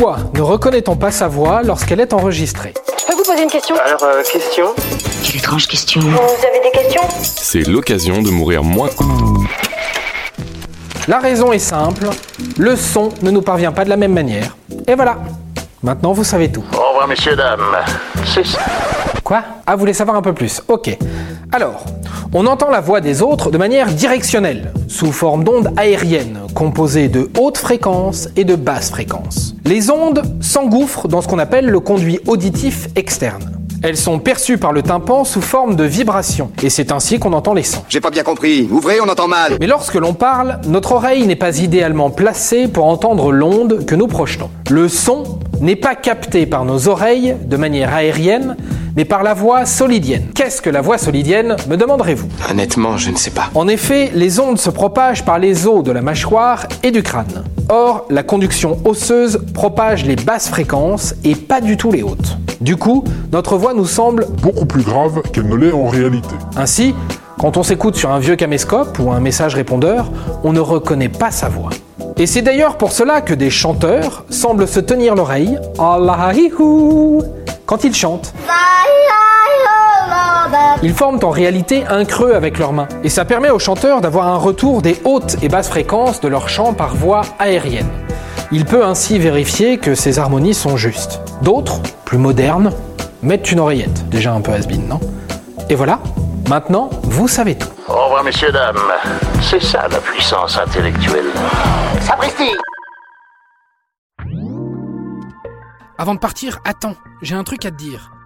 Pourquoi ne reconnaît-on pas sa voix lorsqu'elle est enregistrée Je peux vous poser une question Alors, euh, question Quelle étrange question. Vous avez des questions C'est l'occasion de mourir moins. La raison est simple, le son ne nous parvient pas de la même manière. Et voilà, maintenant vous savez tout. Au revoir, messieurs, dames. C'est ça. Quoi? Ah, vous voulez savoir un peu plus Ok. Alors, on entend la voix des autres de manière directionnelle, sous forme d'ondes aériennes, composées de hautes fréquences et de basses fréquences. Les ondes s'engouffrent dans ce qu'on appelle le conduit auditif externe. Elles sont perçues par le tympan sous forme de vibrations, et c'est ainsi qu'on entend les sons. J'ai pas bien compris. Ouvrez, on entend mal. Mais lorsque l'on parle, notre oreille n'est pas idéalement placée pour entendre l'onde que nous projetons. Le son n'est pas capté par nos oreilles de manière aérienne, mais par la voix solidienne. Qu'est-ce que la voix solidienne, me demanderez-vous? Honnêtement, je ne sais pas. En effet, les ondes se propagent par les os de la mâchoire et du crâne. Or, la conduction osseuse propage les basses fréquences et pas du tout les hautes. Du coup, notre voix nous semble beaucoup plus grave qu'elle ne l'est en réalité. ainsi, quand on s'écoute sur un vieux caméscope ou un message répondeur, on ne reconnaît pas sa voix. Et c'est d'ailleurs pour cela que des chanteurs semblent se tenir l'oreille quand ils chantent. Ils forment en réalité un creux avec leurs mains. Et ça permet aux chanteurs d'avoir un retour des hautes et basses fréquences de leur chant par voix aérienne. Il peut ainsi vérifier que ces harmonies sont justes. D'autres, plus modernes, mettent une oreillette. Déjà un peu has non? Et voilà, maintenant, vous savez tout. Au revoir, messieurs, dames. C'est ça, la puissance intellectuelle. Sapristi Avant de partir, attends, j'ai un truc à te dire.